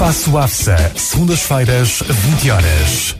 Espaço AFSA, segundas-feiras, 20 horas.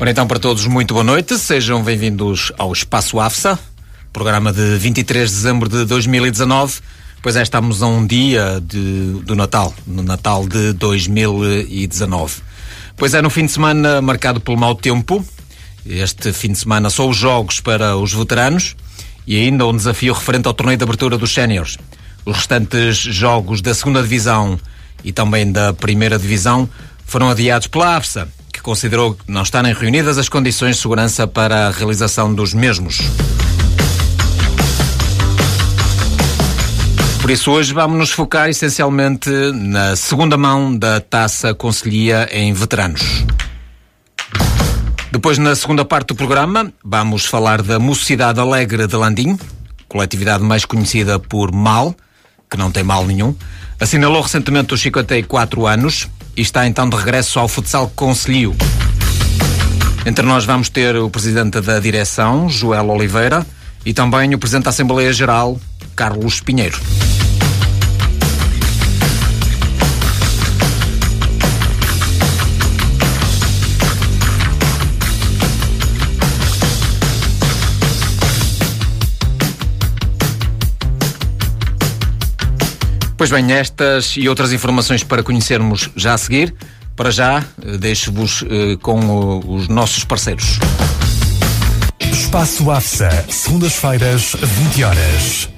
Ora então, para todos, muito boa noite. Sejam bem-vindos ao Espaço AFSA, programa de 23 de dezembro de 2019. Pois é, estamos a um dia de, do Natal, no Natal de 2019. Pois é, no fim de semana marcado pelo mau tempo. Este fim de semana só os jogos para os veteranos e ainda um desafio referente ao torneio de abertura dos séniores. Os restantes jogos da segunda divisão e também da primeira divisão foram adiados pela AFSA considerou não estarem reunidas as condições de segurança para a realização dos mesmos. Por isso, hoje vamos nos focar essencialmente na segunda mão da Taça Conselhia em Veteranos. Depois, na segunda parte do programa, vamos falar da Mocidade Alegre de Landim, coletividade mais conhecida por MAL, que não tem mal nenhum, assinalou recentemente os 54 anos e está então de regresso ao futsal Conselho. Entre nós vamos ter o presidente da direção, Joel Oliveira, e também o presidente da Assembleia Geral, Carlos Pinheiro. Pois bem, estas e outras informações para conhecermos já a seguir. Para já, eh, deixo-vos eh, com os nossos parceiros. Espaço AFSA, segundas-feiras, 20 horas.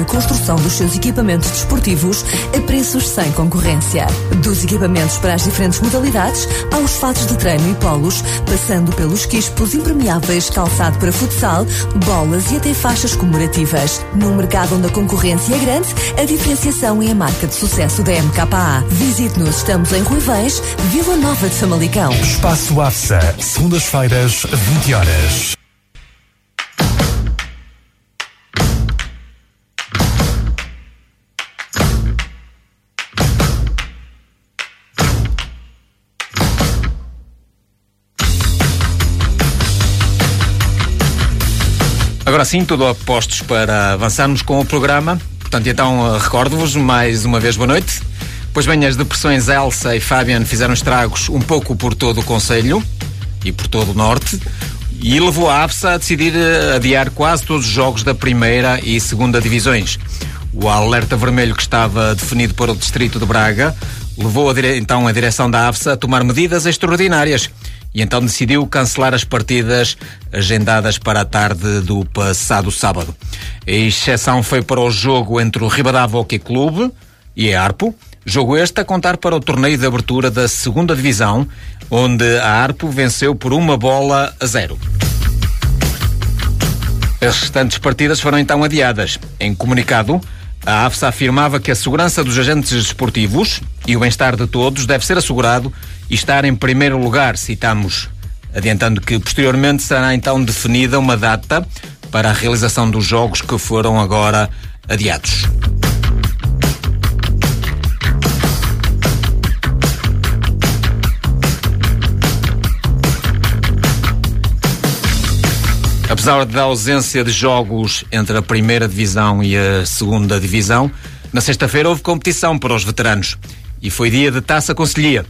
e construção dos seus equipamentos desportivos a preços sem concorrência. Dos equipamentos para as diferentes modalidades, aos fatos de treino e polos, passando pelos quispos impermeáveis, calçado para futsal, bolas e até faixas comemorativas. Num mercado onde a concorrência é grande, a diferenciação é a marca de sucesso da MKA. Visite-nos, estamos em Ruivães, Vila Nova de Famalicão. Espaço AFSA, segundas-feiras, 20 horas. Agora sim, tudo a postos para avançarmos com o programa. Portanto, então, eh, recordo-vos mais uma vez boa noite. Pois bem, as depressões Elsa e Fabian fizeram estragos um pouco por todo o Conselho e por todo o Norte e levou a APSA a decidir eh, adiar quase todos os jogos da primeira e segunda divisões. O alerta vermelho que estava definido para o Distrito de Braga levou a então a direção da APSA a tomar medidas extraordinárias e então decidiu cancelar as partidas agendadas para a tarde do passado sábado. A exceção foi para o jogo entre o Ribadavia Hockey Clube e a Arpo, jogo este a contar para o torneio de abertura da segunda divisão, onde a Arpo venceu por uma bola a zero. As restantes partidas foram então adiadas. Em comunicado, a AFSA afirmava que a segurança dos agentes desportivos e o bem-estar de todos deve ser assegurado e estar em primeiro lugar, citamos, adiantando que posteriormente será então definida uma data para a realização dos jogos que foram agora adiados. Apesar da ausência de jogos entre a primeira divisão e a segunda divisão, na sexta-feira houve competição para os veteranos e foi dia de Taça Conselhia.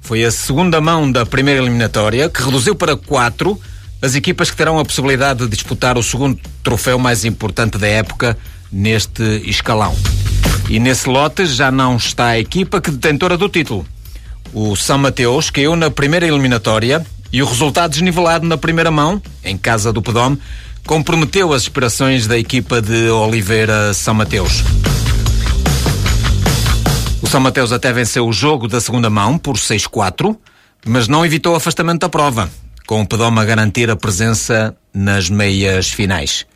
Foi a segunda mão da primeira eliminatória que reduziu para quatro as equipas que terão a possibilidade de disputar o segundo troféu mais importante da época neste escalão. E nesse lote já não está a equipa que detentora do título. O São Mateus caiu na primeira eliminatória e o resultado desnivelado na primeira mão, em casa do Pedome, comprometeu as esperações da equipa de Oliveira São Mateus. São Mateus até venceu o jogo da segunda mão por 6-4, mas não evitou o afastamento da prova, com o Pedome a garantir a presença nas meias finais.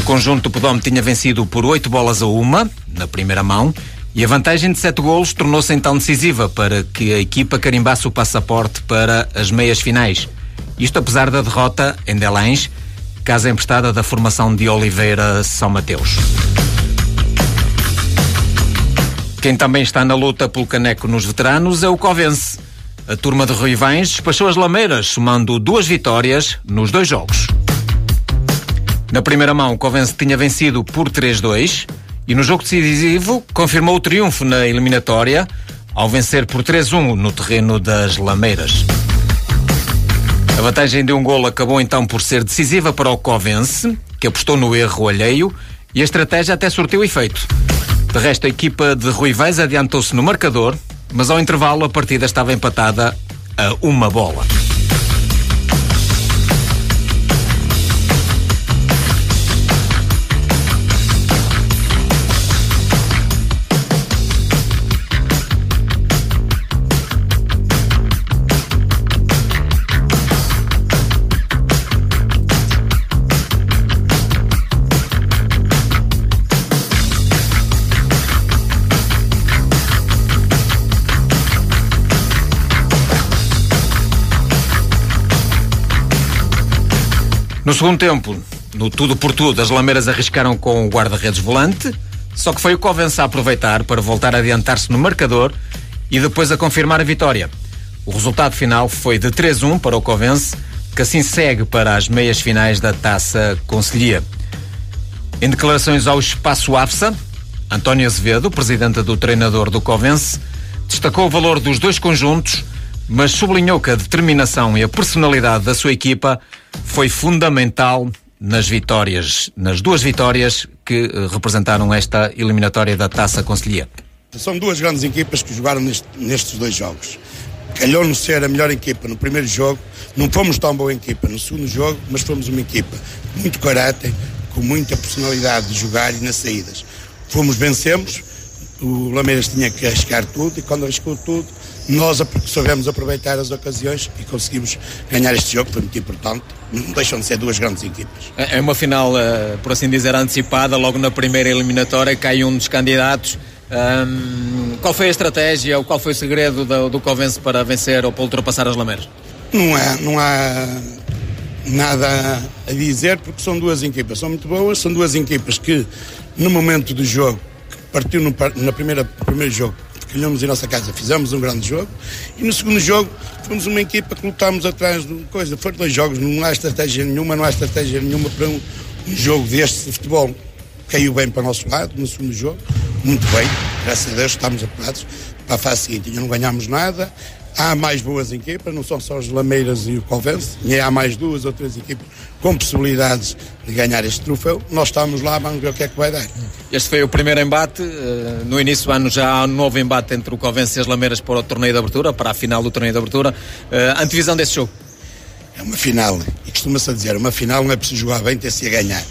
O conjunto do Pedome tinha vencido por 8 bolas a uma, na primeira mão, e a vantagem de sete golos tornou-se então decisiva para que a equipa carimbasse o passaporte para as meias finais. Isto apesar da derrota em Delães, casa emprestada da formação de Oliveira São Mateus. Quem também está na luta pelo caneco nos veteranos é o Covense. A turma de Ruivães despachou as lameiras, somando duas vitórias nos dois jogos. Na primeira mão, o Covense tinha vencido por 3-2 e no jogo decisivo confirmou o triunfo na eliminatória ao vencer por 3-1 no terreno das Lameiras. A vantagem de um golo acabou então por ser decisiva para o Covense, que apostou no erro alheio e a estratégia até surtiu efeito. De resto, a equipa de Rui Vaz adiantou-se no marcador, mas ao intervalo a partida estava empatada a uma bola. No segundo tempo, no tudo por tudo, as Lameiras arriscaram com o guarda-redes volante, só que foi o Covença a aproveitar para voltar a adiantar-se no marcador e depois a confirmar a vitória. O resultado final foi de 3-1 para o Covense, que assim segue para as meias finais da Taça Conselhia. Em declarações ao Espaço AFSA, António Azevedo, presidente do treinador do Covense, destacou o valor dos dois conjuntos mas sublinhou que a determinação e a personalidade da sua equipa foi fundamental nas vitórias, nas duas vitórias que uh, representaram esta eliminatória da Taça Conselhia. São duas grandes equipas que jogaram neste, nestes dois jogos. Calhou-nos ser a melhor equipa no primeiro jogo, não fomos tão boa equipa no segundo jogo, mas fomos uma equipa com muito caráter, com muita personalidade de jogar e nas saídas. Fomos, vencemos, o Lameiras tinha que arriscar tudo e quando arriscou tudo, nós soubemos aproveitar as ocasiões e conseguimos ganhar este jogo, foi muito importante. Não deixam de ser duas grandes equipas. É, é uma final, eh, por assim dizer, antecipada, logo na primeira eliminatória, cai um dos candidatos. Um, qual foi a estratégia ou qual foi o segredo do, do Covense para vencer ou para ultrapassar as Lameiras? Não há, não há nada a dizer porque são duas equipas, são muito boas, são duas equipas que no momento do jogo, que partiu no, na primeira, primeiro jogo, calhamos em nossa casa, fizemos um grande jogo e no segundo jogo fomos uma equipa que lutámos atrás de coisa. Foram dois jogos, não há estratégia nenhuma, não há estratégia nenhuma para um, um jogo deste de futebol. Caiu bem para o nosso lado no segundo jogo, muito bem, graças a Deus estamos apurados para a fase seguinte. Não ganhámos nada, há mais boas equipas, não são só os Lameiras e o Convence, e há mais duas ou três equipas com possibilidades de ganhar este troféu. Nós estamos lá, vamos ver o que é que vai dar. Este foi o primeiro embate. Eh, no início do ano já há um novo embate entre o Convence e as Lameiras para o torneio de abertura, para a final do torneio de abertura. Eh, antevisão desse jogo? É uma final, e costuma-se dizer, uma final não é preciso jogar bem, ter-se a ganhar.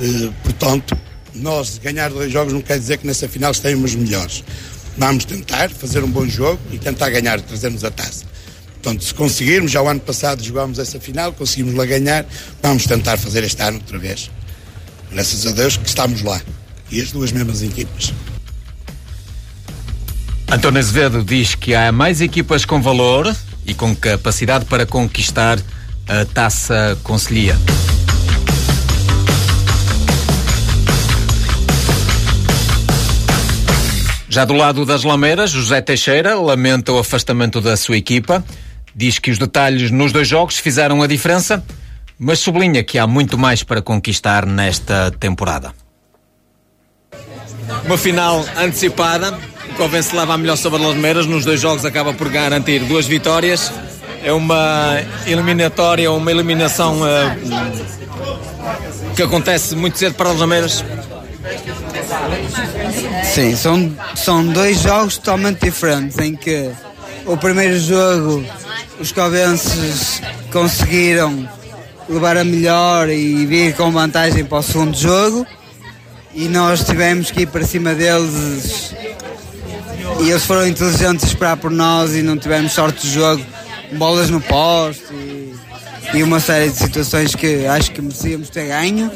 Uh, portanto, nós ganhar dois jogos não quer dizer que nessa final estejamos melhores. Vamos tentar fazer um bom jogo e tentar ganhar, trazermos a taça. Portanto, se conseguirmos, já o ano passado jogámos essa final, conseguimos lá ganhar, vamos tentar fazer este ano outra vez. Graças a Deus que estamos lá. E as duas mesmas equipas. António Azevedo diz que há mais equipas com valor e com capacidade para conquistar a taça Conselhia. Já do lado das Lameiras, José Teixeira lamenta o afastamento da sua equipa, diz que os detalhes nos dois jogos fizeram a diferença, mas sublinha que há muito mais para conquistar nesta temporada. Uma final antecipada, o Covense leva a melhor sobre as Lameiras, nos dois jogos acaba por garantir duas vitórias. É uma eliminatória, uma eliminação uh, que acontece muito cedo para as Lameiras Sim, são, são dois jogos totalmente diferentes, em que o primeiro jogo os covenses conseguiram levar a melhor e vir com vantagem para o segundo jogo e nós tivemos que ir para cima deles. E eles foram inteligentes esperar por nós e não tivemos sorte de jogo, bolas no poste e, e uma série de situações que acho que merecíamos ter ganho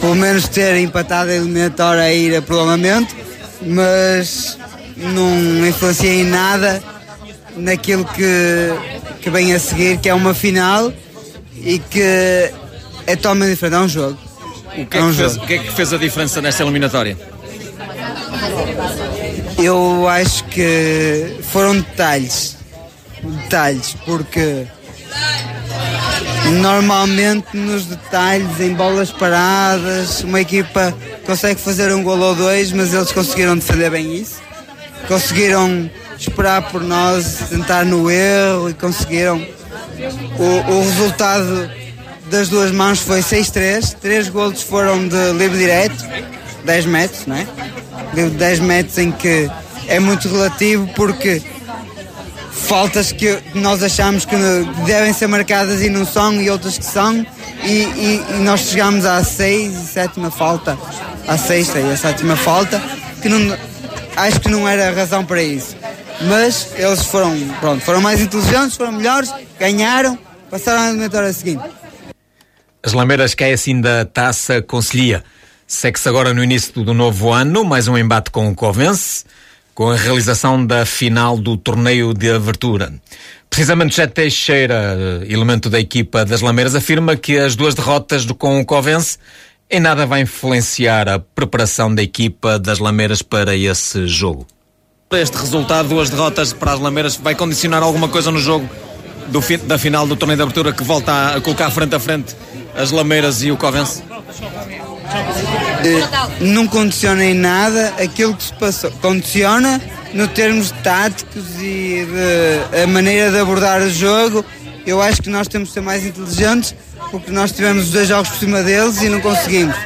pelo menos ter empatado a eliminatória a ir a prolongamento, mas não influencia em nada naquilo que, que vem a seguir, que é uma final e que é totalmente diferente, é um jogo. O que é, é um que, fez, o que, é que fez a diferença nesta eliminatória? Eu acho que foram detalhes. Detalhes, porque Normalmente nos detalhes, em bolas paradas, uma equipa consegue fazer um gol ou dois, mas eles conseguiram defender bem isso. Conseguiram esperar por nós, tentar no erro e conseguiram. O, o resultado das duas mãos foi 6-3, três golos foram de livre direto, 10 metros, não é? De 10 metros em que é muito relativo porque faltas que nós achamos que devem ser marcadas e não são, e outras que são, e, e, e nós chegamos à seis sétima falta, à sexta e à sétima falta, que não, acho que não era razão para isso. Mas eles foram, pronto, foram mais inteligentes, foram melhores, ganharam, passaram a eliminatória seguinte. As Lameiras caem assim da taça Conselhia. Segue-se agora no início do novo ano, mais um embate com o Covense com a realização da final do torneio de abertura. Precisamente José Teixeira, elemento da equipa das Lameiras, afirma que as duas derrotas do com o Covense em nada vai influenciar a preparação da equipa das Lameiras para esse jogo. Este resultado, duas derrotas para as Lameiras, vai condicionar alguma coisa no jogo do, da final do torneio de abertura que volta a colocar frente a frente as Lameiras e o Covense? Eh, não condiciona em nada aquilo que se passou. Condiciona no termos táticos e de, a maneira de abordar o jogo. Eu acho que nós temos de ser mais inteligentes porque nós tivemos os dois jogos por cima deles e não conseguimos.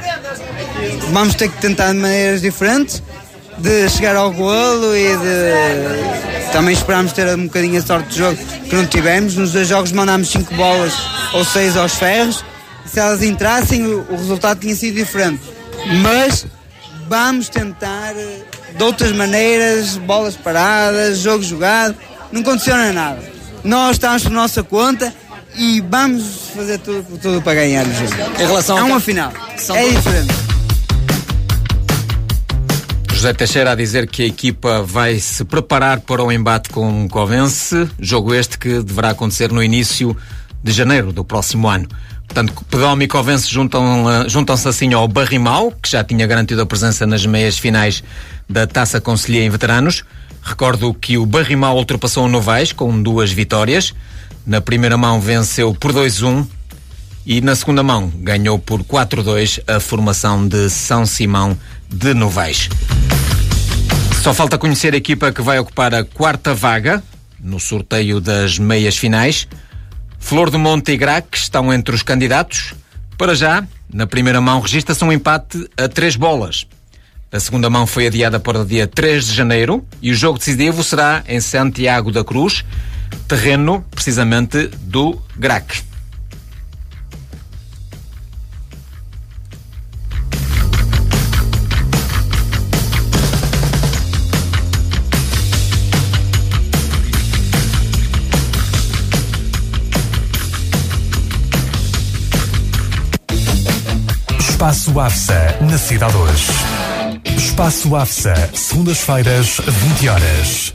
Vamos ter que tentar de maneiras diferentes de chegar ao golo e de também esperámos ter um bocadinho a sorte de jogo que não tivemos. Nos dois jogos mandámos cinco bolas ou seis aos ferros se elas entrassem, o, resultado tinha sido diferente. Mas vamos tentar eh, de outras maneiras, bolas paradas, jogo jogado, não condiciona nada. Nós estamos por nossa conta e vamos fazer tudo, tudo para ganhar o jogo. Em relação é uma final. São é diferente. José Teixeira a dizer que a equipa vai se preparar para o embate com o Covense, jogo este que deverá acontecer no início de janeiro do próximo ano. Portanto, Pedome e Covense juntam, juntam-se assim ao Barrimal, que já tinha garantido a presença nas meias finais da Taça Conselhia em Veteranos. Recordo que o Barrimal ultrapassou o Novais com duas vitórias. Na primeira mão venceu por 2-1 e na segunda mão ganhou por 4-2 a formação de São Simão de Novais. Só falta conhecer a equipa que vai ocupar a quarta vaga no sorteio das meias finais. Flor do Monte e Grac estão entre os candidatos. Para já, na primeira mão registra-se um empate a três bolas. A segunda mão foi adiada para o dia 3 de janeiro e o jogo decisivo será em Santiago da Cruz, terreno precisamente do Grac. Espaço AFSA, na Cidade 2. Espaço AFSA, segundas-feiras, 20 horas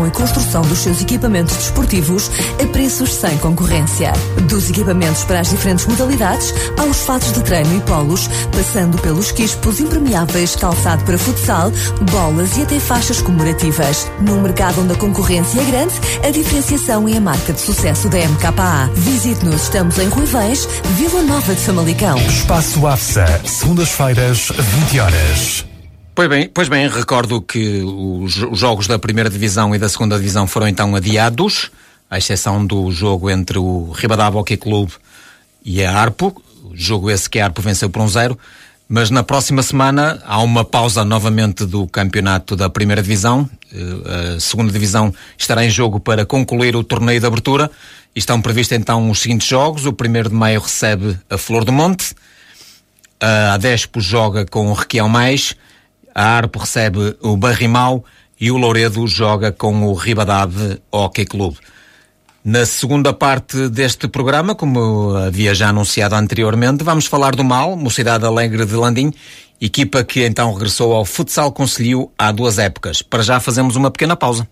concepção e construção dos seus equipamentos desportivos a preços sem concorrência. Dos equipamentos para as diferentes modalidades, aos fatos de treino e polos, passando pelos quispos impermeáveis, calçado para futsal, bolas e até faixas comemorativas. Num mercado onde a concorrência é grande, a diferenciação é a marca de sucesso da MKA. Visite-nos, estamos em Ruivães, Vila Nova de Famalicão. Espaço AFSA, segundas-feiras, 20 horas. Pois bem, pois bem, recordo que os, os jogos da primeira divisão e da segunda divisão foram então adiados, à exceção do jogo entre o Ribadava Hockey Clube e a Arpo, jogo esse que a Arpo venceu por um zero, mas na próxima semana há uma pausa novamente do campeonato da primeira divisão, eh, a segunda divisão estará em jogo para concluir o torneio de abertura, estão previstos então os seguintes jogos, o primeiro de maio recebe a Flor do Monte, a Adespo joga com o Requião Mais, a Arpo recebe o Barrimal e o Louredo joga com o Ribadave Hockey Clube. Na segunda parte deste programa, como havia já anunciado anteriormente, vamos falar do Mal, Mocidade Alegre de Landim, equipa que então regressou ao Futsal Conselho há duas épocas. Para já fazemos uma pequena pausa.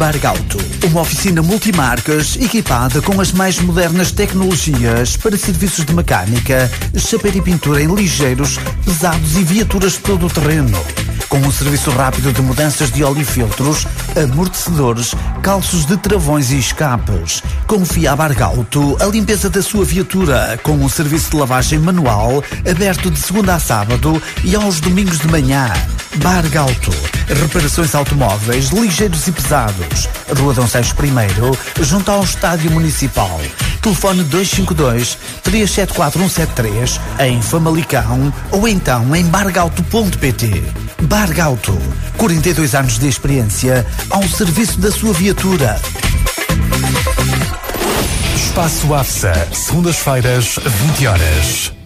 Bargauto, uma oficina multimarcas equipada com as mais modernas tecnologias para serviços de mecânica, chapéu e pintura em ligeiros, pesados e viaturas todo o terreno. Com um serviço rápido de mudanças de óleo e filtros, amortecedores, calços de travões e escapes. Confia a Bargauto a limpeza da sua viatura com um serviço de lavagem manual aberto de segunda a sábado e aos domingos de manhã. Bargauto, reparações automóveis ligeiros e pesados. Rua Dom Seixo I, junto ao Estádio Municipal. Telefone 252 374173 em Famalicão ou então em bargauto.pt. Bargauto, 42 anos de experiência ao serviço da sua viatura. Espaço AFSA, segundas-feiras, 20 horas.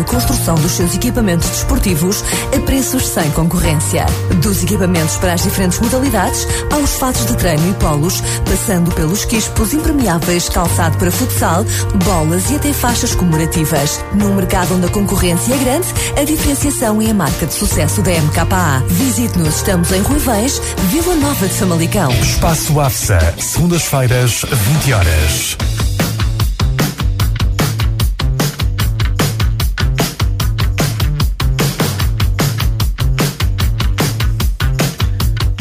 e construção dos seus equipamentos desportivos a preços sem concorrência. Dos equipamentos para as diferentes modalidades, aos fatos de treino e polos, passando pelos quispos impermeáveis, calçado para futsal, bolas e até faixas comemorativas. Num mercado onde a concorrência é grande, a diferenciação é a marca de sucesso da MKA. Visite-nos, estamos em Ruivães, Vila Nova de Famalicão. Espaço AFSA, segundas-feiras, 20 horas.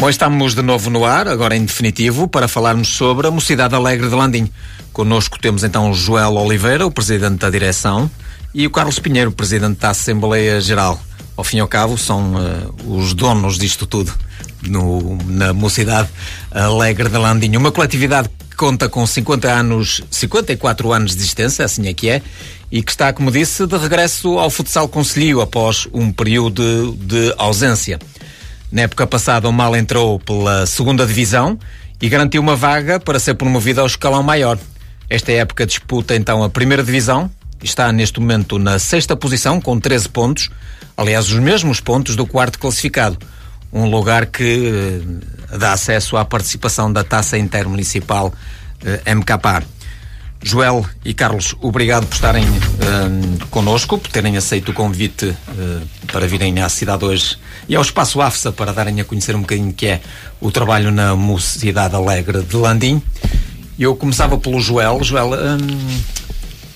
Bom, estamos de novo no ar, agora em definitivo, para falarmos sobre a Mocidade Alegre de Landim. Conosco temos então o Joel Oliveira, o Presidente da Direção, e o Carlos Pinheiro, Presidente da Assembleia Geral. Ao fim e ao cabo, são uh, os donos disto tudo no, na Mocidade Alegre de Landim. Uma coletividade que conta com 50 anos, 54 anos de existência, assim é que é, e que está, como disse, de regresso ao futsal conselho após um período de, de ausência. Na época passada, o Mal entrou pela segunda divisão e garantiu uma vaga para ser promovido ao escalão maior. Esta época disputa então a primeira divisão, está neste momento na sexta posição com 13 pontos, aliás, os mesmos pontos do quarto classificado. Um lugar que eh, dá acesso à participação da taça intermunicipal eh, MKPAR. Joel e Carlos, obrigado por estarem uh, connosco, por terem aceito o convite uh, para virem à cidade hoje e ao Espaço AFSA para darem a conhecer um bocadinho que é o trabalho na Mocidade Alegre de Landim. Eu começava pelo Joel. Joel, um,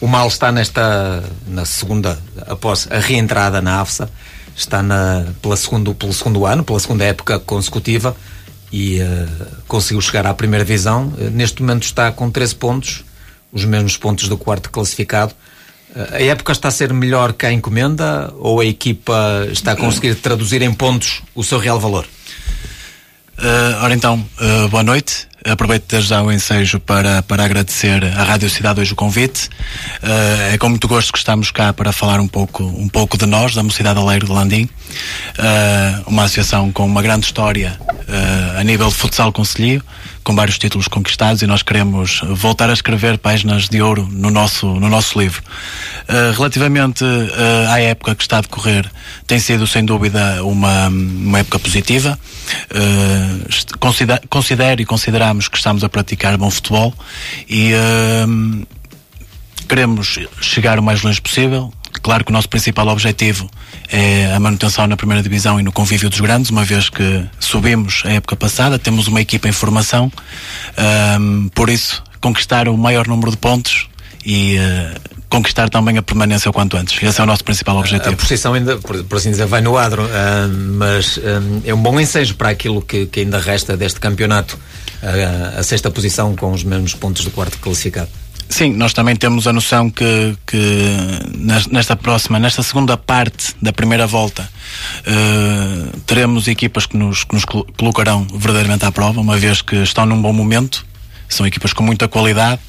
o Mal está nesta, na segunda, após a reentrada na AFSA, está na, pela segundo, pelo segundo ano, pela segunda época consecutiva e uh, conseguiu chegar à primeira divisão. Uh, neste momento está com 13 pontos, os mesmos pontos do quarto classificado. Uh, a época está a ser melhor que a encomenda ou a equipa está a conseguir traduzir em pontos o seu real valor? ora então, boa noite. Aproveito desde já o ensejo para, para agradecer à Rádio Cidade hoje o convite. Uh, é com muito gosto que estamos cá para falar um pouco, um pouco de nós, da Mocidade Alegre de Landim. Uh, uma associação com uma grande história uh, a nível de futsal conselho, com vários títulos conquistados e nós queremos voltar a escrever páginas de ouro no nosso, no nosso livro. Uh, relativamente uh, à época que está a decorrer, tem sido sem dúvida uma, uma época positiva. Uh, considero, considero e consideramos que estamos a praticar bom futebol e queremos chegar o mais longe possível. Claro que o nosso principal objetivo é a manutenção na primeira divisão e no convívio dos grandes, uma vez que subimos a época passada, temos uma equipa em formação, um, por isso conquistar o maior número de pontos e uh, conquistar também a permanência o quanto antes. Esse é o nosso principal objetivo. A posição ainda, por, por assim dizer, vai no adro, uh, mas uh, é um bom ensejo para aquilo que, que ainda resta deste campeonato, a sexta posição com os mesmos pontos do quarto classificado. Sim, nós também temos a noção que, que nesta próxima, nesta segunda parte da primeira volta, uh, teremos equipas que nos, que nos colocarão verdadeiramente à prova, uma vez que estão num bom momento são equipas com muita qualidade,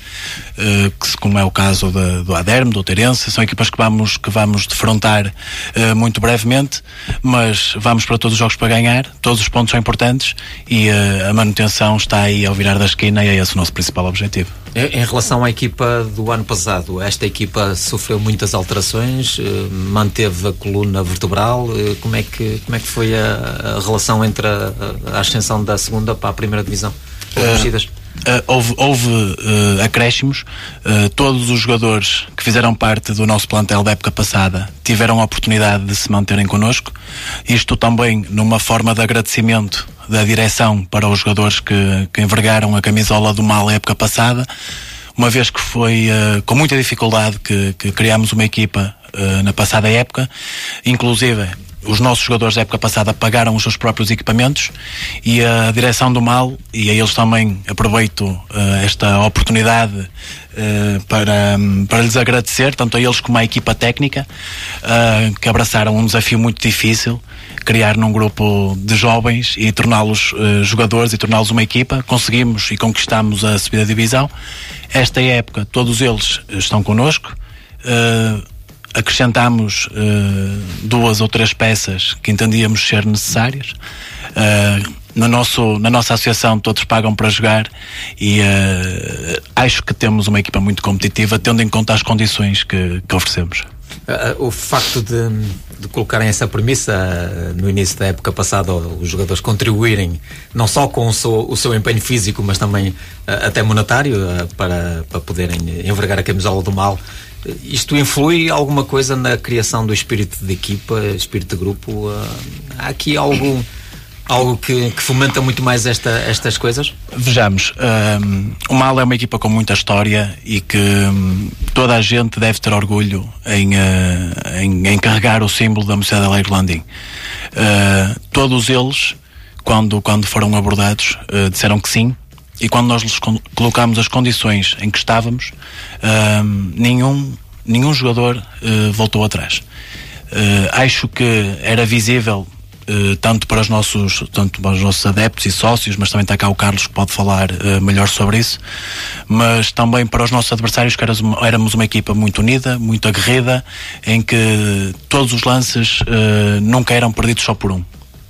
uh, que, como é o caso de, do Aderme, do Terence, são equipas que vamos, que vamos defrontar uh, muito brevemente, mas vamos para todos os jogos para ganhar, todos os pontos são importantes e uh, a manutenção está aí ao virar da esquina e é esse o nosso principal objetivo. Em relação à equipa do ano passado, esta equipa sofreu muitas alterações, manteve a coluna vertebral. Como é que, como é que foi a, a relação entre a, a, ascensão da segunda para a primeira divisão? Uh, Uh, houve, houve uh, acréscimos. Uh, todos os jogadores que fizeram parte do nosso plantel da época passada tiveram a oportunidade de se manterem connosco. Isto também numa forma de agradecimento da direção para os jogadores que, que envergaram a camisola do mal época passada. Uma vez que foi com muita dificuldade que, que criámos uma equipa na passada época, inclusive os nossos jogadores da época passada pagaram os seus próprios equipamentos e a direção do mal, e a eles também aproveito uh, esta oportunidade uh, para, um, para lhes agradecer, tanto a eles como à equipa técnica, uh, que abraçaram um desafio muito difícil, criar num grupo de jovens e torná-los jogadores e torná-los uma equipa. Conseguimos e conquistamos a subida divisão. Esta época, todos eles estão connosco. Acrescentámos uh, duas ou três peças que entendíamos ser necessárias. Uh, no nosso, na nossa associação todos pagam para jogar e uh, acho que temos uma equipa muito competitiva, tendo em conta as condições que, que oferecemos. o facto de, de, colocarem essa premissa no início da época passada, os jogadores contribuírem não só com o seu, o seu empenho físico, mas também até monetário para, para poderem envergar a camisola do mal, isto influi alguma coisa na criação do espírito de equipa, espírito de grupo? Uh, há aqui algo, algo que, que, fomenta muito mais esta, estas coisas? Vejamos, um, o Mal é uma equipa com muita história e que um, toda a gente deve ter orgulho em, uh, em, em, carregar o símbolo da Mocidade Alegre Landim. Uh, todos eles, quando, quando foram abordados, uh, disseram que sim, e quando nós lhes colocámos as condições em que estávamos, uh, nenhum, nenhum jogador uh, voltou atrás. Uh, acho que era visível Uh, tanto para os nossos tanto para os nossos adeptos e sócios, mas também está cá o Carlos que pode falar uh, melhor sobre isso, mas também para os nossos adversários que éramos uma equipa muito unida, muito aguerrida, em que todos os lances uh, nunca eram perdidos só por um.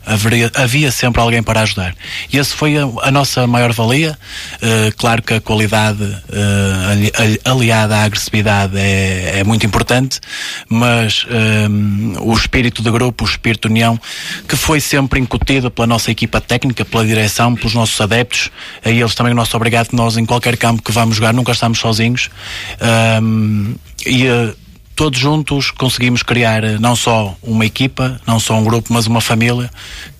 Haveria, havia sempre alguém para ajudar. E essa foi a, a nossa maior valia. Uh, claro que a qualidade uh, aliada à agressividade é, é muito importante, mas um, eh, o espírito de grupo, o espírito de união, que foi sempre incutido pela nossa equipa técnica, pela direção, pelos nossos adeptos, a eles também o nosso obrigado, nós em qualquer campo que vamos jogar nunca estamos sozinhos. Um, e uh, todos juntos conseguimos criar eh, não só uma equipa, não só um grupo, mas uma família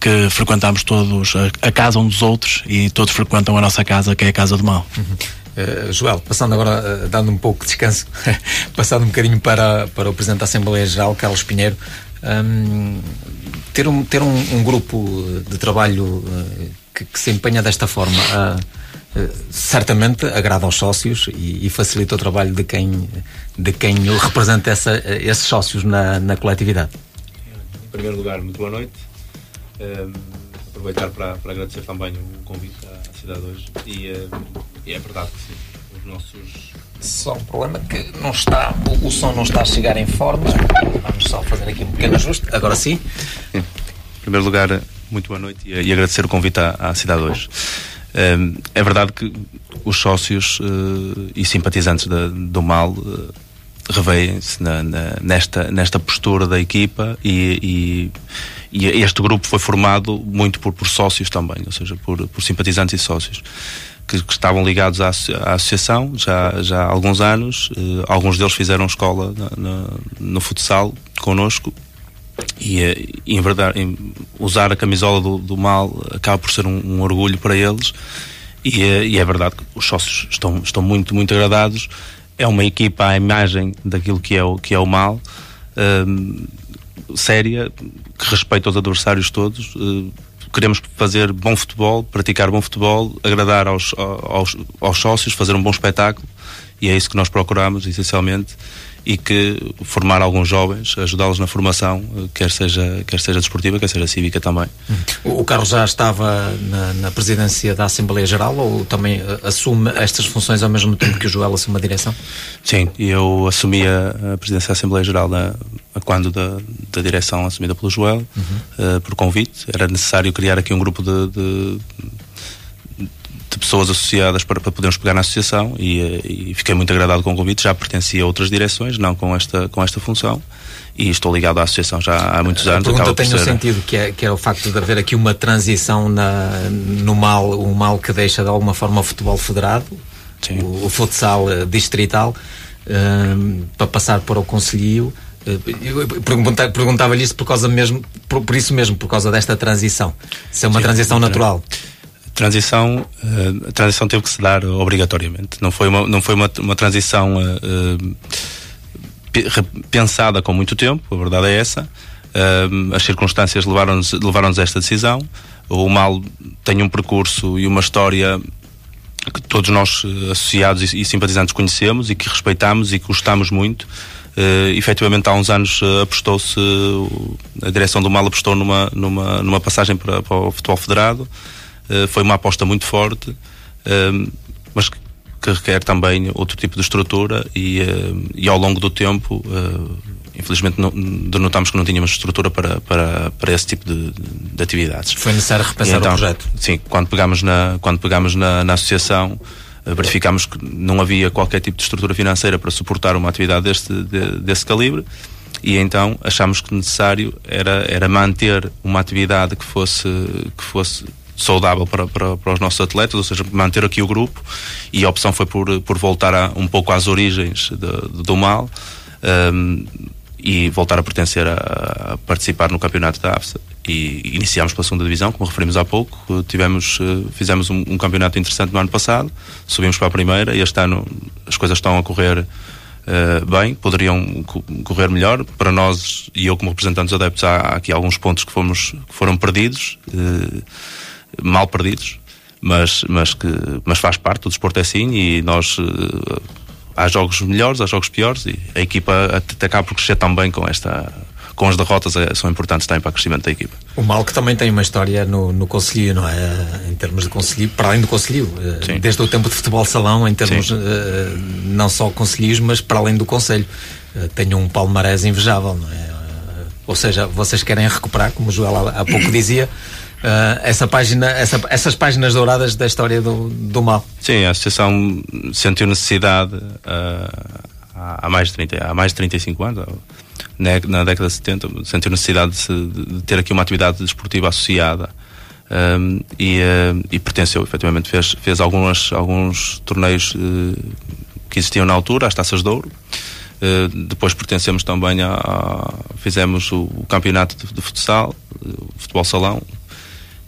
que frequentamos todos a, a casa um dos outros e todos frequentam a nossa casa, que é a Casa do Mal. Uh, Joel, passando agora, uh, dando um pouco de descanso, passando um bocadinho para, para o Presidente da Assembleia Geral, Carlos Pinheiro, um, ter, um, ter um, um, grupo de trabalho uh, que, que se empenha desta forma uh, certamente agrada aos sócios e, e, facilita o trabalho de quem, de quem representa essa, esses sócios na, na coletividade. Em primeiro lugar, muito boa noite. Um, aproveitar para, para, agradecer também o convite à, cidade hoje e, um, e é verdade que sim, os nossos só um problema que não está, o, o, som não está a chegar em forma. Vamos só fazer aqui um pequeno ajuste. Agora sim. Em primeiro lugar, muito boa noite e, e agradecer o convite à, à cidade hoje. Um, é verdade que os sócios uh, e simpatizantes do mal uh, reveem-se nesta, nesta postura da equipa e, e, e, este grupo foi formado muito por, por sócios também, ou seja, por, por simpatizantes e sócios que, que estavam ligados à, à, associação já, já há alguns anos. Uh, alguns deles fizeram escola na, na, no futsal connosco. E, eh, em verdade, em usar a camisola do, do, mal acaba por ser um, um orgulho para eles. E, eh, e, é verdade que os sócios estão, estão muito, muito agradados. É uma equipa à imagem daquilo que é o, que é o mal. Um, séria, que respeita os adversários todos. Uh, queremos fazer bom futebol, praticar bom futebol, agradar aos, aos, aos sócios, fazer um bom espetáculo e é isso que nós procuramos, essencialmente e que formar alguns jovens, ajudá-los na formação, quer seja, quer seja desportiva, quer seja cívica também. O Carlos já estava na, na presidência da Assembleia Geral ou também eh, assume estas funções ao mesmo tempo que o Joel assume a direção? Sim, eu assumi a, a presidência da Assembleia Geral na, quando da, da direção assumida pelo Joel, uhum. uh, por convite. Era necessário criar aqui um grupo de, de de pessoas associadas para, para podermos pegar na associação e, eh, e, fiquei muito agradado com o convite. Já pertencia a outras direções, não com esta, com esta função. E estou ligado à associação já há muitos anos. A pergunta tem ser... um sentido, que é, que é o facto de haver aqui uma transição na, no mal, o mal que deixa de alguma forma o futebol federado, o, o, futsal uh, distrital, uh, para passar para o conselho. Uh, Perguntava-lhe isso por causa mesmo, por, por, isso mesmo, por causa desta transição. Se é uma Sim, transição natural transição, uh, a transição teve que se dar obrigatoriamente. Não foi uma, não foi uma, uma transição uh, pensada com muito tempo, a verdade é essa. As circunstâncias levaram-nos levaram a esta decisão. O mal tem um percurso e uma história que todos nós associados e, simpatizantes conhecemos e que respeitamos e que gostamos muito. Uh, efetivamente há uns anos apostou-se a direção do mal apostou numa, numa, numa passagem para, para o futebol federado eh, foi uma aposta muito forte, ehm, mas que, que requer também outro tipo de estrutura e, eh, e ao longo do tempo eh, infelizmente denotamos que não tínhamos estrutura para, para, para esse tipo de, de atividades. Foi necessário repensar então, o projeto? Sim, quando pegámos na, quando pegámos na, na associação verificámos que não havia qualquer tipo de estrutura financeira para suportar uma atividade deste, de, desse calibre e então achámos que necessário era, era manter uma atividade que fosse, que fosse saudável para, para, para, os nossos atletas, ou seja, manter aqui o grupo e a opção foi por, por voltar a, um pouco às origens de, do mal um, e voltar a pertencer a, a, participar no campeonato da AFSA e iniciámos pela segunda divisão, como referimos há pouco tivemos, eh, fizemos um, um campeonato interessante no ano passado subimos para a primeira e este ano as coisas estão a correr Uh, bem, poderiam correr melhor. Para nós, e eu como representante dos adeptos, há, há aqui alguns pontos que, fomos, que foram perdidos. Uh, mal perdidos, mas, mas, que, mas faz parte, o desporto é assim e nós. Uh, há jogos melhores, há jogos piores e a equipa até acaba por crescer também com esta com as derrotas é, são importantes também para o crescimento da equipa. O Mal que também tem uma história no, no Conselho, não é? Em termos de Conselho, para além do Conselho, eh, desde o tempo de futebol salão, em termos uh, não só conselhos, mas para além do Conselho. Uh, tem um palmarés invejável, não é? Uh, ou seja, vocês querem recuperar, como o Joel há, há pouco dizia, uh, essa página, essa, essas páginas douradas da história do, do mal. Sim, a associação sentiu necessidade uh, há, mais de 30, há mais de 35 anos, na, na década de 70, sentiu necessidade de, de ter aqui uma atividade desportiva associada. Um, e, uh, e pertenceu, efetivamente, fez, fez algumas, alguns torneios uh, que existiam na altura, as taças de ouro. Uh, depois pertencemos também a, a fizemos o, o campeonato de, de futsal, futebol salão,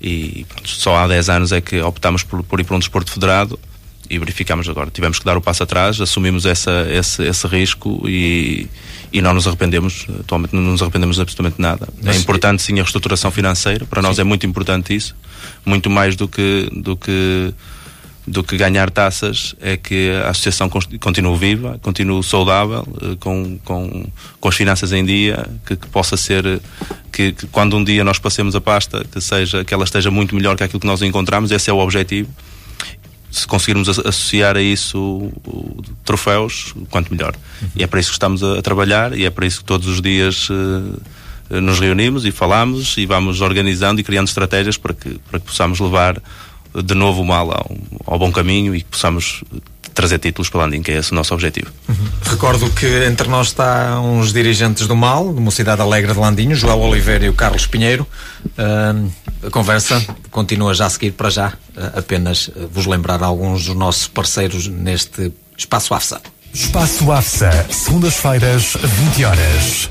e pronto, só há 10 anos é que optámos por, por ir para um desporto federado e verificamos agora. Tivemos que dar o passo atrás, assumimos essa, esse, esse risco e, e não nos arrependemos, atualmente não nos arrependemos absolutamente nada. Mas é importante sim a reestruturação financeira, para nós sim. é muito importante isso, muito mais do que, do que do que ganhar taças é que a associação continue viva, continue saudável, eh, com, com, com as finanças em dia, que, que possa ser que, que, quando um dia nós passemos a pasta, que seja que ela esteja muito melhor que aquilo que nós encontramos, esse é o objetivo. Se conseguirmos associar a isso o, o, troféus, quanto melhor. Uhum. E é para isso que estamos a, a, trabalhar e é para isso que todos os dias uh, nos reunimos e falamos e vamos organizando e criando estratégias para que, para que possamos levar de novo o mal ao, ao bom caminho e que possamos trazer títulos para Landim, que é esse o nosso objetivo. Uhum. Recordo que entre nós está uns dirigentes do MAL, de uma cidade alegre de Landinho, João Oliveira e o Carlos Pinheiro. Uh, a conversa continua já a seguir para já, uh, apenas uh, vos lembrar alguns dos nossos parceiros neste espaço AFSA. Espaço AFSA, segundas-feiras, 20 horas.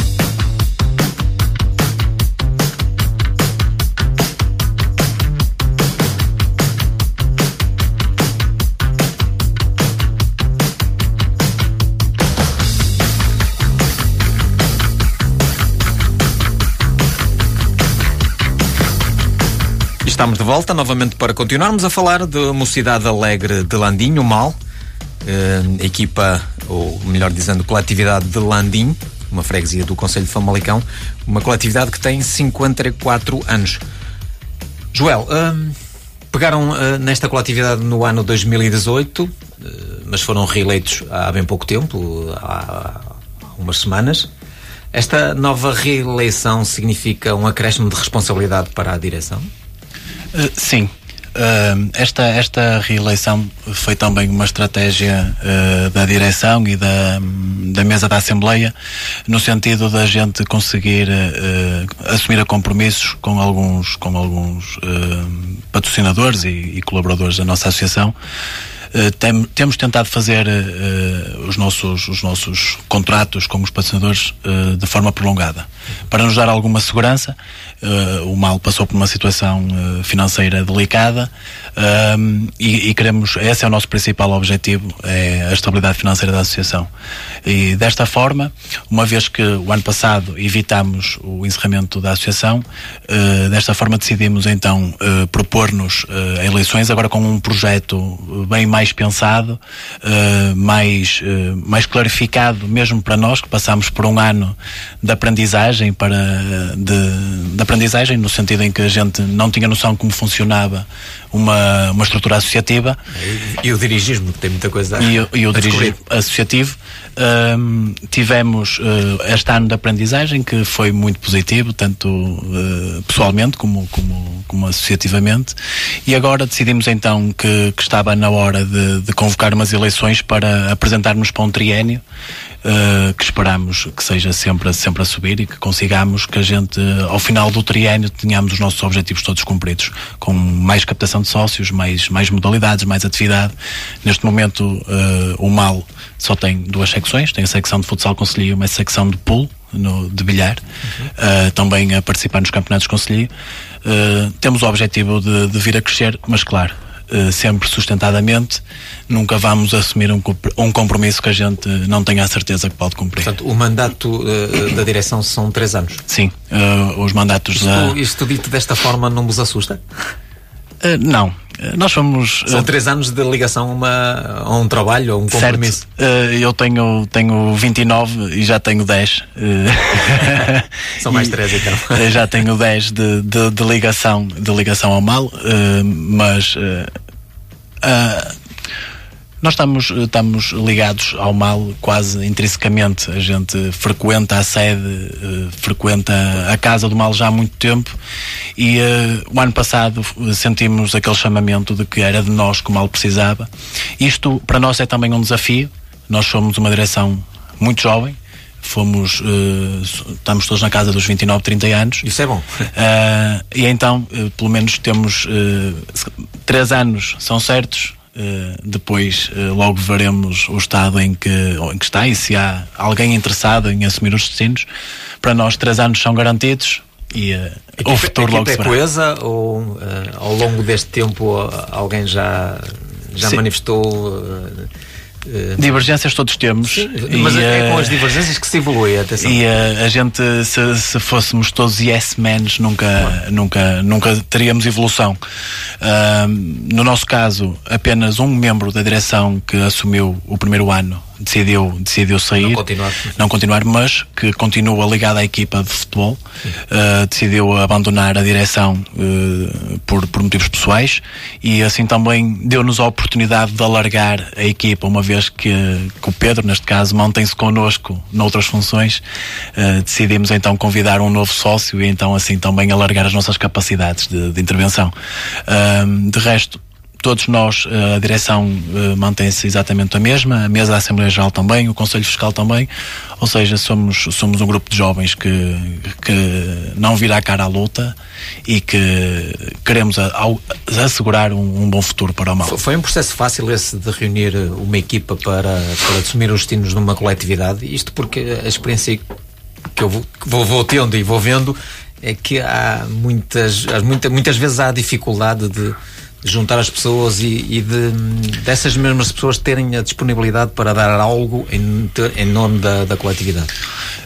Estamos de volta novamente para continuarmos a falar de Mocidade Alegre de Landim, o MAL, eh, equipa, ou melhor dizendo, coletividade de Landim, uma freguesia do Conselho de Famalicão, uma coletividade que tem 54 anos. Joel, eh, pegaram eh, nesta coletividade no ano 2018, eh, mas foram reeleitos há bem pouco tempo, há, há umas semanas. Esta nova reeleição significa um acréscimo de responsabilidade para a direção? Uh, sim. Uh, esta, esta reeleição foi também uma estratégia uh, da direção e da, da mesa da Assembleia, no sentido da gente conseguir assumir a compromissos com alguns, com alguns patrocinadores e, e colaboradores da nossa associação eh, tem, temos tentado fazer uh, os, nossos, os nossos contratos com os patrocinadores uh, de forma prolongada. Para nos dar alguma segurança, o MAL passou por uma situação financeira delicada e, e, queremos, esse é o nosso principal objetivo, é a estabilidade financeira da associação. E desta forma, uma vez que o ano passado evitamos o encerramento da associação, desta forma decidimos então propor-nos eleições agora com um projeto bem mais pensado, mais, mais clarificado, mesmo para nós que passamos por um ano de aprendizagem para de, de aprendizagem no sentido em que a gente não tinha noção como funcionava uma, uma estrutura associativa. E, e o dirigismo, que tem muita coisa a E, e o dirigismo associativo. Um, tivemos uh, este ano de aprendizagem que foi muito positivo, tanto uh, pessoalmente como, como, como associativamente, e agora decidimos então que, que estava na hora de, de convocar umas eleições para apresentarmos para um triênio uh, que esperamos que seja sempre, sempre a subir e que consigamos que a gente, ao final do triênio, tenhamos os nossos objetivos todos cumpridos, com mais captação de sócios, mais, mais modalidades, mais atividade. Neste momento, o MAL só tem duas secções, tem a secção de futsal conselheiro uma secção de pool, no, de bilhar, uhum. uh, também a participar nos campeonatos conselheiro. Uh, temos o objetivo de, de vir a crescer, mas claro, eh, sempre sustentadamente, nunca vamos assumir um, um compromisso que a gente não tenha a certeza que pode cumprir. Portanto, o mandato uh, da direção são três anos? Sim, uh, os mandatos isto, da... Isto dito desta forma não vos assusta? não, Nós somos. São três anos de ligação a, uma, a um trabalho, a um compromisso. Certo. eu tenho, tenho 29 e já tenho 10. São mais três então. já tenho 10 de, de, de, ligação, de ligação ao mal, mas. Uh, nós estamos, estamos ligados ao mal quase intrinsecamente. A gente frequenta a sede, uh, frequenta a casa do mal já há muito tempo e uh, o ano passado sentimos aquele chamamento de que era de nós que o mal precisava. Isto para nós é também um desafio. Nós somos uma direção muito jovem, fomos uh, estamos todos na casa dos 29, 30 anos. Isso é bom. Uh, e então, uh, pelo menos temos três anos são certos, Uh, depois uh, logo veremos o estado em que, em que está e se há alguém interessado em assumir os destinos. Para nós, três anos são garantidos e uh, o futuro logo é coesa ou ao longo deste tempo alguém já, já manifestou eh, divergências todos temos. Sim, mas e, é com as divergências que se evolui, atenção. E a, a gente, se, se, fôssemos todos yes men, nunca, nunca, nunca teríamos evolução. Uh, no nosso caso, apenas um membro da direção que assumiu o primeiro ano decidiu, decidiu sair, não continuar. não continuar, mas que continua ligado à equipa de futebol, uh, decidiu abandonar a direção uh, por, por motivos pessoais. E assim também deu-nos a oportunidade de alargar a equipa, uma vez que, que o Pedro, neste caso, mantém-se connosco noutras funções, uh, decidimos então convidar um novo sócio e então assim também alargar as nossas capacidades de, de intervenção. de resto, todos nós, eh, a direção eh, mantém-se exatamente a mesma, a mesa da Assembleia Geral também, o Conselho Fiscal também, ou seja, somos, somos um grupo de jovens que, que não vira a cara à luta e que queremos a, a, assegurar um, um, bom futuro para o mal. Foi um processo fácil esse de reunir uma equipa para, para assumir os destinos numa coletividade, isto porque a experiência que eu vou, vou, vou tendo e vou vendo é que há muitas, muitas, muitas vezes há dificuldade de juntar as pessoas e, e de, dessas mesmas pessoas terem a disponibilidade para dar algo em, em nome da, da coletividade?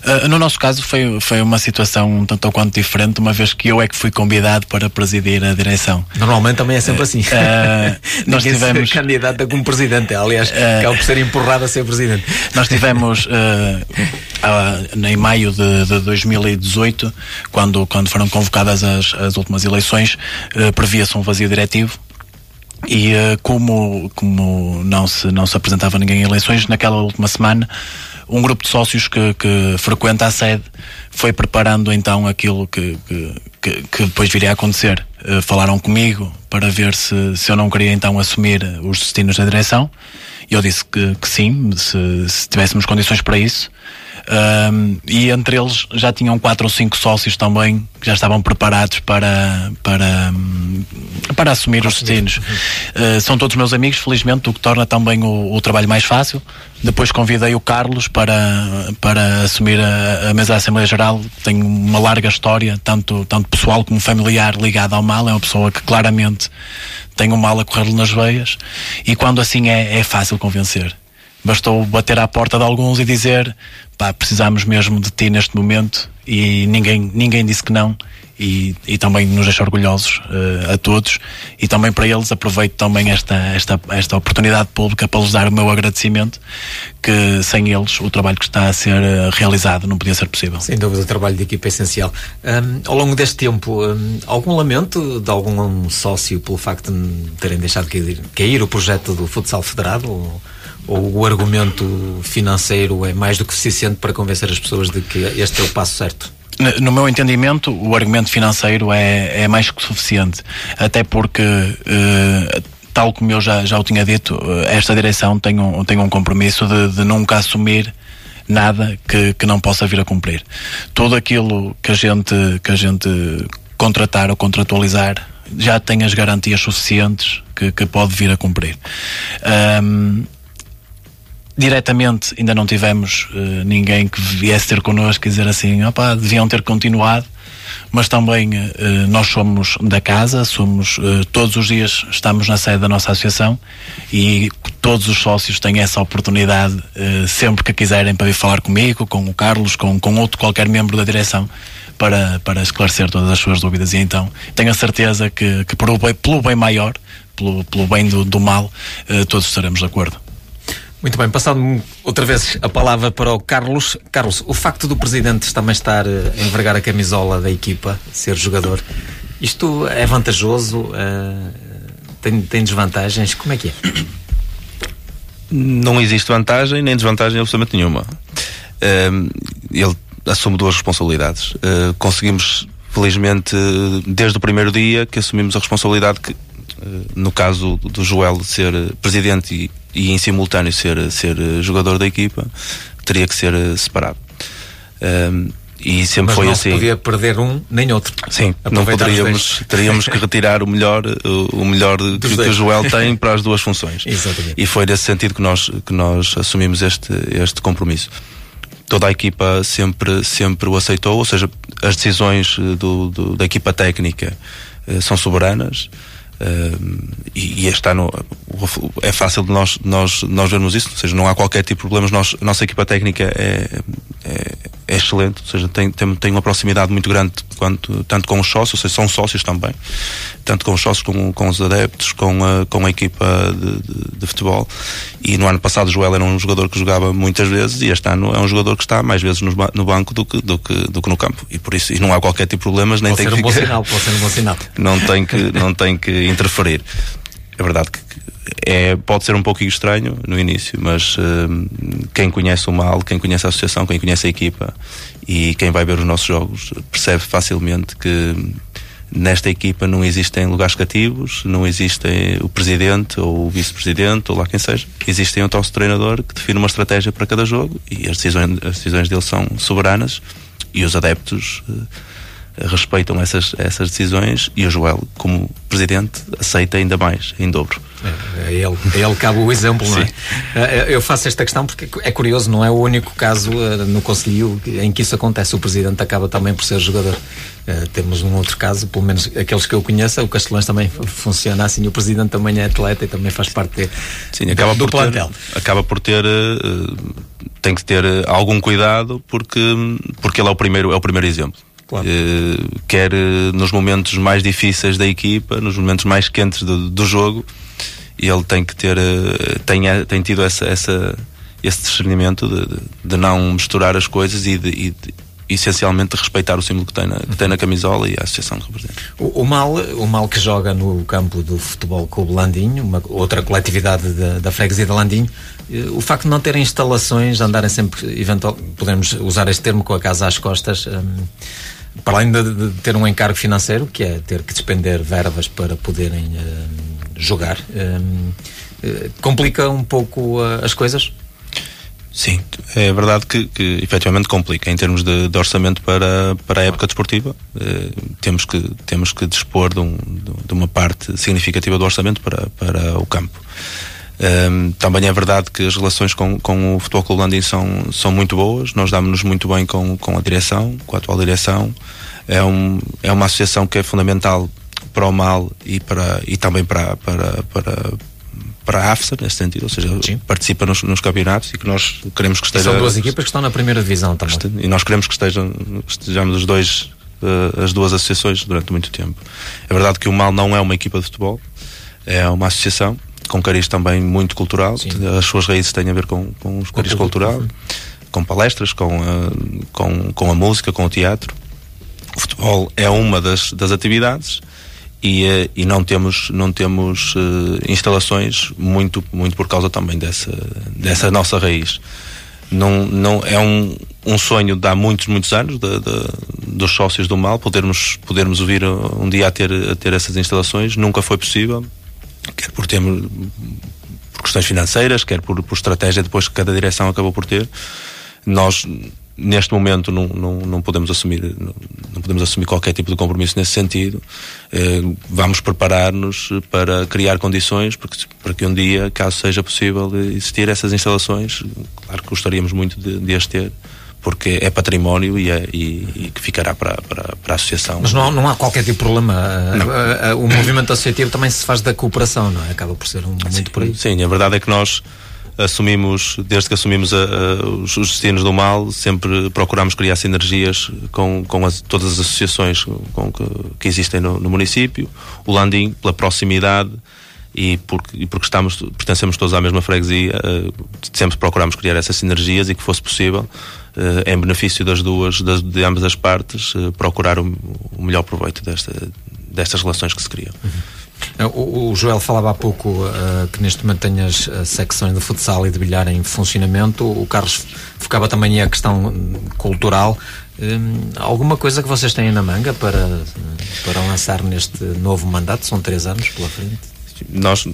Uh, no nosso caso foi, foi uma situação um tanto ou quanto diferente, uma vez que eu é que fui convidado para presidir a direção. Normalmente também é sempre assim. Uh, nós tivemos candidata como presidente, aliás, uh, que por ser empurrado a ser presidente. Nós tivemos em maio de, de 2018, quando, quando foram convocadas as, as últimas eleições, previa-se um vazio diretivo e uh, como, como não, se, não se apresentava ninguém em eleições, naquela última semana, um grupo de sócios que, que frequenta a sede foi preparando então aquilo que, que, que, depois viria a acontecer. Uh, falaram comigo para ver se, se eu não queria então assumir os destinos da direção. E eu disse que, que sim, se, se tivéssemos condições para isso. Um, e entre eles já tinham quatro ou cinco sócios também que já estavam preparados para, para, para assumir para os destinos. Uh, são todos meus amigos, felizmente, o que torna também o, o, trabalho mais fácil. Depois convidei o Carlos para, para assumir a, a mesa da Assembleia Geral. Tem uma larga história, tanto, tanto pessoal como familiar, ligada ao mal. É uma pessoa que claramente tem o mal a correr-lhe nas veias e quando assim é, é fácil convencer. Bastou bater à porta de alguns e dizer pá, precisamos mesmo de ti neste momento e ninguém, ninguém disse que não e, e também nos deixa orgulhosos uh, a todos e também para eles aproveito também esta, esta, esta oportunidade pública para lhes dar o meu agradecimento que sem eles o trabalho que está a ser uh, realizado não podia ser possível. Sem dúvida o trabalho de equipa é essencial. Um, ao longo deste tempo, um, algum lamento de algum sócio pelo facto de terem deixado cair, cair o projeto do futsal federado ou ou o argumento financeiro é mais do que suficiente para convencer as pessoas de que este é o passo certo? No meu entendimento, o argumento financeiro é, é mais que suficiente. Até porque, uh, tal como eu já, já o tinha dito, eh, esta direção tem um, tem um compromisso de, de nunca assumir nada que, que não possa vir a cumprir. Tudo aquilo que a gente, que a gente contratar ou contratualizar já tem as garantias suficientes que, que pode vir a cumprir. Um, diretamente ainda não tivemos uh, ninguém que viesse ter connosco e dizer assim, opá, deviam ter continuado, mas também uh, nós somos da casa, somos uh, todos os dias estamos na sede da nossa associação e todos os sócios têm essa oportunidade sempre que quiserem para vir falar comigo, com o Carlos, com, com outro qualquer membro da direção para, para esclarecer todas as suas dúvidas e então tenho a certeza que, que pelo, bem, pelo bem maior pelo, pelo bem do, do mal, todos estaremos de acordo. Muito bem, passando outra vez a palavra para o Carlos. Carlos, o facto do Presidente também estar uh, a envergar a camisola da equipa, ser jogador, isto é vantajoso? Uh, tem, tem desvantagens? Como é que é? Não existe vantagem nem desvantagem absolutamente nenhuma. Uh, ele assume duas responsabilidades. Uh, conseguimos, felizmente, desde o primeiro dia que assumimos a responsabilidade que, no caso do Joel ser presidente e, e, em simultâneo ser, ser jogador da equipa, teria que ser separado. Uh, e sempre Mas foi não assim. Não podia perder um nem outro. Sim, não poderíamos, teríamos que retirar o melhor, o, o melhor que, que, o Joel tem para as duas funções. Exatamente. E foi nesse sentido que nós, que nós assumimos este, este compromisso toda a equipa sempre, sempre o aceitou, ou seja, as decisões do, do da equipa técnica uh, são soberanas. Uh, e, e, é fácil de nós, nós, nós vermos isso, ou seja, não há qualquer tipo de problemas. Nós, a nossa equipa técnica é, é, é excelente, ou seja, tem, tem, tem uma proximidade muito grande quanto, tanto com os sócios, ou seja, são sócios também, tanto com os sócios como com os adeptos, com a, com a equipa de, de, de, futebol. E no ano passado o Joel era um jogador que jogava muitas vezes e este ano é um jogador que está mais vezes no, no banco do que, do, que, do que no campo. E por isso e não há qualquer tipo de problemas, nem pode tem ser que um bom sinal, pode ser um bom sinal. não tem que, não tem que interferir. É verdade que é, pode ser um pouquinho estranho no início, mas uh, quem conhece o mal, quem conhece a associação, quem conhece a equipa e quem vai ver os nossos jogos percebe facilmente que nesta equipa não existem lugares cativos, não existem o presidente ou o vice-presidente ou lá quem seja. Existem um nosso treinador que define uma estratégia para cada jogo e as decisões, as decisões dele são soberanas e os adeptos. Uh, respeitam essas, essas decisões e o Joel, como presidente, aceita ainda mais, em dobro. É, é ele, é ele cabe o exemplo, não é? é? Eu faço esta questão porque é curioso, não é o único caso uh, no Conselho em que isso acontece. O presidente acaba também por ser jogador. Uh, temos um outro caso, pelo menos aqueles que eu conheço, o Castelões também funciona assim. O presidente também é atleta e também faz parte de, Sim, acaba do por plantel. Ter, acaba por ter. Uh, tem que ter algum cuidado porque, porque ele é o primeiro, é o primeiro exemplo. Claro. Uh, quer uh, nos momentos mais difíceis da equipa, nos momentos mais quentes do, do jogo, ele tem que ter, uh, tem, tem tido essa, essa, esse discernimento de, de, de não misturar as coisas e de, e de essencialmente respeitar o símbolo que tem na, que tem na camisola e a associação que representa. O, o, mal, o mal que joga no campo do futebol Clube Landim, uma outra coletividade da, da freguesia de Landim, o facto de não terem instalações, andarem sempre, eventual, podemos usar este termo com a casa às costas, um, para além de, de, ter um encargo financeiro, que é ter que despender verbas para poderem uh, jogar, uh, uh, complica um pouco as coisas? Sim, é verdade que, que efetivamente complica em termos de, de orçamento para, para a época desportiva. temos, que, temos que dispor de, um, de, uma parte significativa do orçamento para, para o campo. Um, também é verdade que as relações com, com o Futebol Clube Landim são, são muito boas, nós damos-nos muito bem com, com a direção, com a atual direção. É, um, é uma associação que é fundamental para o mal e, para, e também para, para, para, para a AFSA, nesse sentido, ou seja, Sim. participa nos, nos, campeonatos e que nós queremos que esteja. E são duas equipas que estão na primeira divisão também. E nós queremos que estejam, estejamos os dois, uh, as duas associações durante muito tempo. É verdade que o mal não é uma equipa de futebol, é uma associação com cariz também muito cultural. Sim. As suas raízes têm a ver com, com os cariz cultural, com palestras, com a, com, com a música, com o teatro. O futebol é uma das, das atividades e, eh, e não temos, não temos uh, instalações muito, muito por causa também dessa, dessa nossa raiz. Não, não, é um, um sonho de há muitos, muitos anos de, de, dos sócios do mal podermos, podermos vir um dia a ter, a ter essas instalações. Nunca foi possível quer por termos por questões financeiras, quer por, por estratégia depois que cada direção acabou por ter. Nós neste momento não, não, não podemos assumir não, não, podemos assumir qualquer tipo de compromisso nesse sentido eh, vamos preparar-nos para criar condições para que, para que um dia caso seja possível existir essas instalações claro que gostaríamos muito de, de as ter porque é património e, é, e, e que ficará para, para, para, a associação. Mas não, não há qualquer tipo de problema. O movimento associativo também se faz da cooperação, não é? Acaba por ser um sim, muito por aí. Sim, a verdade é que nós assumimos, desde que assumimos a, os, destinos do mal, sempre procuramos criar sinergias com, com as, todas as associações com, que, que existem no, no, município. O Landim, pela proximidade e porque, e porque estamos, pertencemos todos à mesma freguesia, uh, sempre procuramos criar essas sinergias e que fosse possível, em benefício das duas, das, de ambas as partes, uh, procurar o, o, melhor proveito desta, destas relações que se criam. Uhum. O, o, Joel falava há pouco uh, que neste momento tem as, as, secções de futsal e de bilhar em funcionamento. O Carlos focava também a questão cultural. Um, alguma coisa que vocês têm na manga para, para lançar neste novo mandato? São três anos pela frente nós,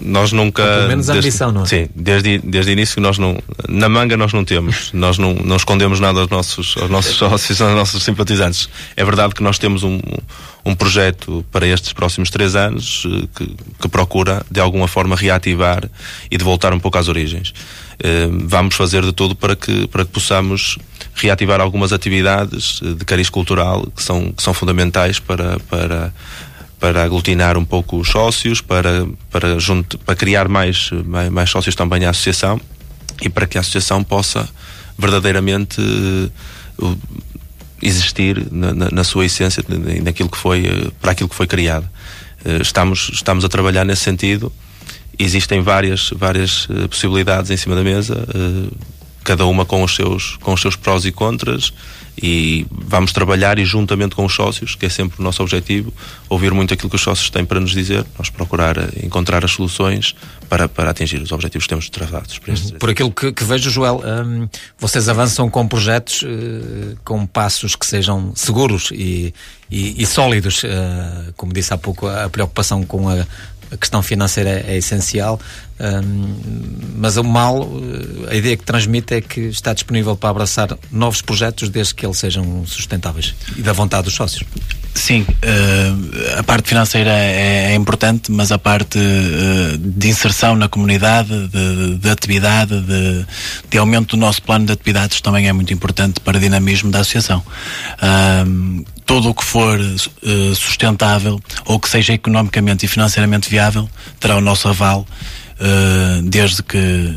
nós nunca. Ou pelo menos a ambição, não é? Sim, desde, desde o início nós não. Na manga nós não temos. nós não, não escondemos nada aos nossos, aos nossos sócios, aos nossos simpatizantes. É verdade que nós temos um, um projeto para estes próximos três anos eh, que, que procura, de alguma forma, reativar e de voltar um pouco às origens. Eh, vamos fazer de tudo para que, para que possamos reativar algumas atividades eh, de cariz cultural que são, que são fundamentais para, para para aglutinar um pouco os sócios, para, para, junto, para criar mais, mais, mais sócios também à associação e para que a associação possa verdadeiramente uh, existir na, na, na, sua essência, naquilo que foi, uh, para aquilo que foi criado. Uh, estamos, estamos a trabalhar nesse sentido. Existem várias, várias possibilidades em cima da mesa, cada uma com os, seus, com os seus prós e contras e vamos trabalhar e juntamente com os sócios, que é sempre o nosso objetivo, ouvir muito aquilo que os sócios têm para nos dizer, nós procurar eh, encontrar as soluções para, para atingir os objetivos que temos travados. Uhum. Por aquilo que, que vejo, Joel, hum, vocês avançam com projetos uh, com passos que sejam seguros e, e, e sólidos, uh, como disse há pouco, a preocupação com a, a questão financeira é, essencial, um, mas o mal, a ideia que transmite é que está disponível para abraçar novos projetos desde que eles sejam sustentáveis e da vontade dos sócios. Sim, uh, a parte financeira é, é, importante, mas a parte uh, de inserção na comunidade, de, de atividade, de, de, aumento do nosso plano de atividades também é muito importante para o dinamismo da associação. Uh, tudo o que for sustentável ou que seja economicamente e financeiramente viável terá o nosso aval. Uh, desde que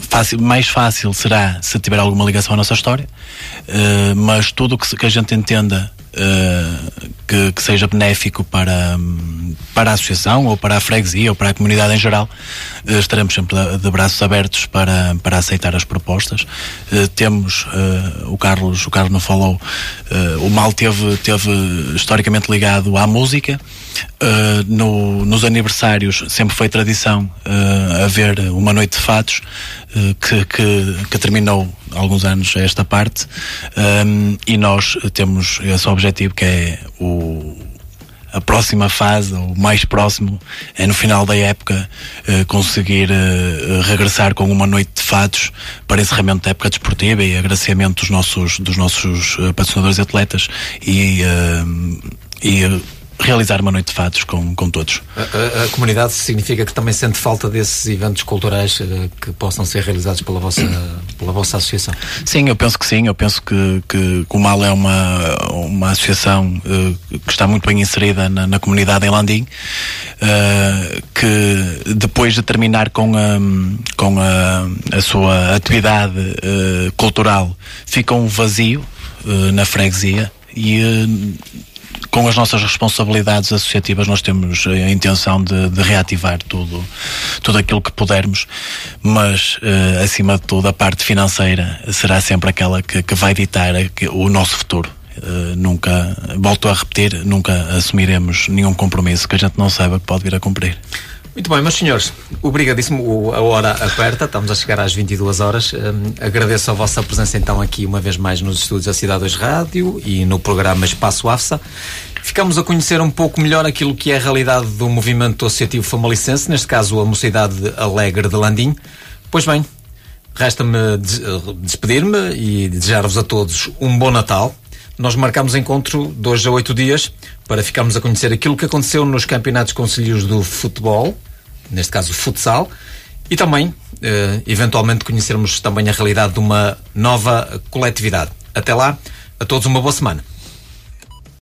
fácil, mais fácil será se tiver alguma ligação à nossa história, uh, mas tudo o que, que, a gente entenda uh, que, que, seja benéfico para, para a associação ou para a freguesia ou para a comunidade em geral, uh, estaremos sempre de, de, braços abertos para, para aceitar as propostas. Uh, temos, o Carlos, o Carlos não falou, o mal teve, teve historicamente ligado à música. No, nos aniversários sempre foi tradição haver uma noite de fatos que, que, que terminou alguns anos esta parte. Um, e nós temos esse objetivo que é o a próxima fase, o mais próximo, é no final da época uh, conseguir uh, regressar com uma noite de fatos para encerramento da época desportiva e agraciamento dos nossos, dos nossos uh, patrocinadores e atletas. E, e realizar uma noite de fatos com, com todos. A, a, a, comunidade significa que também sente falta desses eventos culturais uh, que possam ser realizados pela vossa, pela vossa associação? Sim, eu penso que sim. Eu penso que, que, que o MAL é uma, uma associação uh, que está muito bem inserida na, na comunidade em Landim, uh, que depois de terminar com a, com a, a sua atividade cultural fica um vazio na freguesia e com as nossas responsabilidades associativas nós temos a intenção de, de reativar tudo, tudo aquilo que pudermos, mas uh, acima de tudo a parte financeira será sempre aquela que, que vai ditar o nosso futuro. Uh, nunca, volto a repetir, nunca assumiremos nenhum compromisso que a gente não saiba que pode vir a cumprir. Muito bem, meus senhores, obrigadíssimo. A hora aperta, estamos a chegar às 22 horas. Um, agradeço a vossa presença então aqui uma vez mais nos estúdios da Cidade 2 Rádio e no programa Espaço AFSA. Ficamos a conhecer um pouco melhor aquilo que é a realidade do movimento associativo famalicense, neste caso a Mocidade Alegre de Landim. Pois bem, resta-me despedir-me e desejar-vos a todos um bom Natal. Nós marcamos encontro hoje a oito dias para ficarmos a conhecer aquilo que aconteceu nos campeonatos conselhos do futebol, neste caso futsal, e também, eh, eventualmente, conhecermos também a realidade de uma nova coletividade. Até lá, a todos uma boa semana.